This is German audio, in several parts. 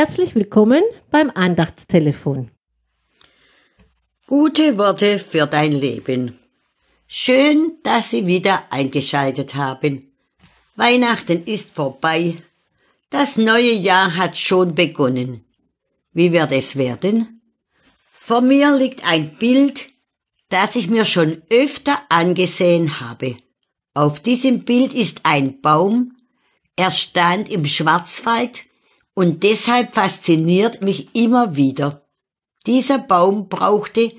Herzlich willkommen beim Andachtstelefon. Gute Worte für dein Leben. Schön, dass Sie wieder eingeschaltet haben. Weihnachten ist vorbei. Das neue Jahr hat schon begonnen. Wie wird es werden? Vor mir liegt ein Bild, das ich mir schon öfter angesehen habe. Auf diesem Bild ist ein Baum, er stand im Schwarzwald und deshalb fasziniert mich immer wieder. Dieser Baum brauchte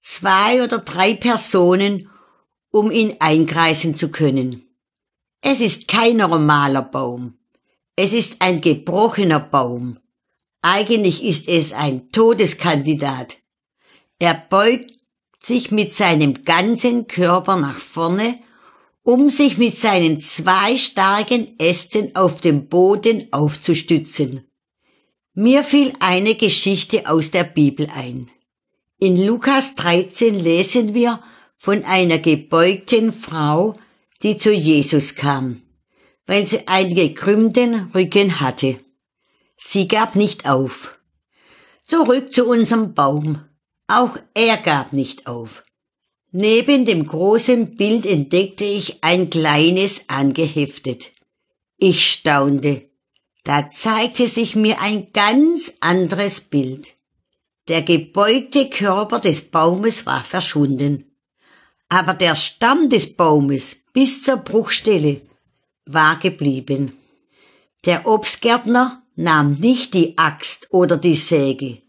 zwei oder drei Personen, um ihn einkreisen zu können. Es ist kein normaler Baum. Es ist ein gebrochener Baum. Eigentlich ist es ein Todeskandidat. Er beugt sich mit seinem ganzen Körper nach vorne um sich mit seinen zwei starken Ästen auf dem Boden aufzustützen. Mir fiel eine Geschichte aus der Bibel ein. In Lukas 13 lesen wir von einer gebeugten Frau, die zu Jesus kam, weil sie einen gekrümmten Rücken hatte. Sie gab nicht auf. Zurück zu unserem Baum. Auch er gab nicht auf. Neben dem großen Bild entdeckte ich ein kleines angeheftet. Ich staunte. Da zeigte sich mir ein ganz anderes Bild. Der gebeugte Körper des Baumes war verschwunden. Aber der Stamm des Baumes bis zur Bruchstelle war geblieben. Der Obstgärtner nahm nicht die Axt oder die Säge,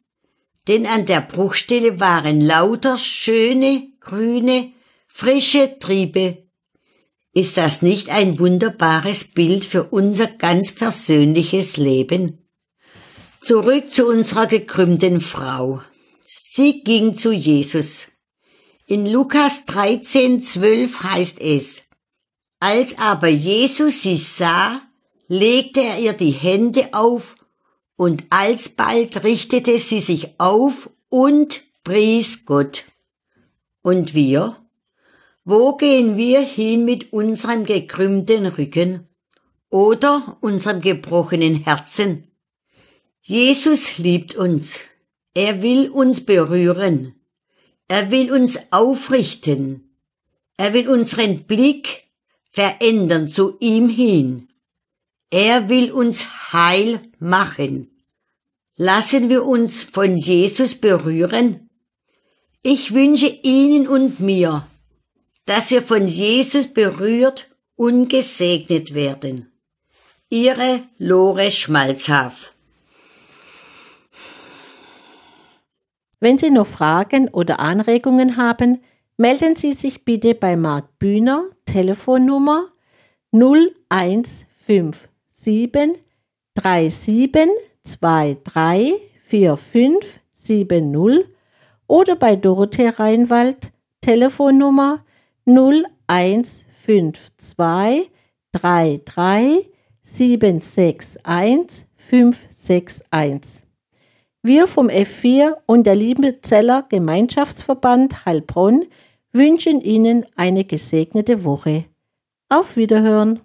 denn an der Bruchstelle waren lauter schöne grüne, frische Triebe. Ist das nicht ein wunderbares Bild für unser ganz persönliches Leben? Zurück zu unserer gekrümmten Frau. Sie ging zu Jesus. In Lukas 13, 12 heißt es, als aber Jesus sie sah, legte er ihr die Hände auf und alsbald richtete sie sich auf und pries Gott. Und wir? Wo gehen wir hin mit unserem gekrümmten Rücken oder unserem gebrochenen Herzen? Jesus liebt uns. Er will uns berühren. Er will uns aufrichten. Er will unseren Blick verändern zu ihm hin. Er will uns heil machen. Lassen wir uns von Jesus berühren ich wünsche Ihnen und mir, dass wir von Jesus berührt und gesegnet werden. Ihre Lore Schmalzhaf. Wenn Sie noch Fragen oder Anregungen haben, melden Sie sich bitte bei Marc Bühner, Telefonnummer 0157 3723 4570 oder bei Dorothee Reinwald Telefonnummer 0152 33 761 561. Wir vom F4 und der Liebenzeller Gemeinschaftsverband Heilbronn wünschen Ihnen eine gesegnete Woche. Auf Wiederhören!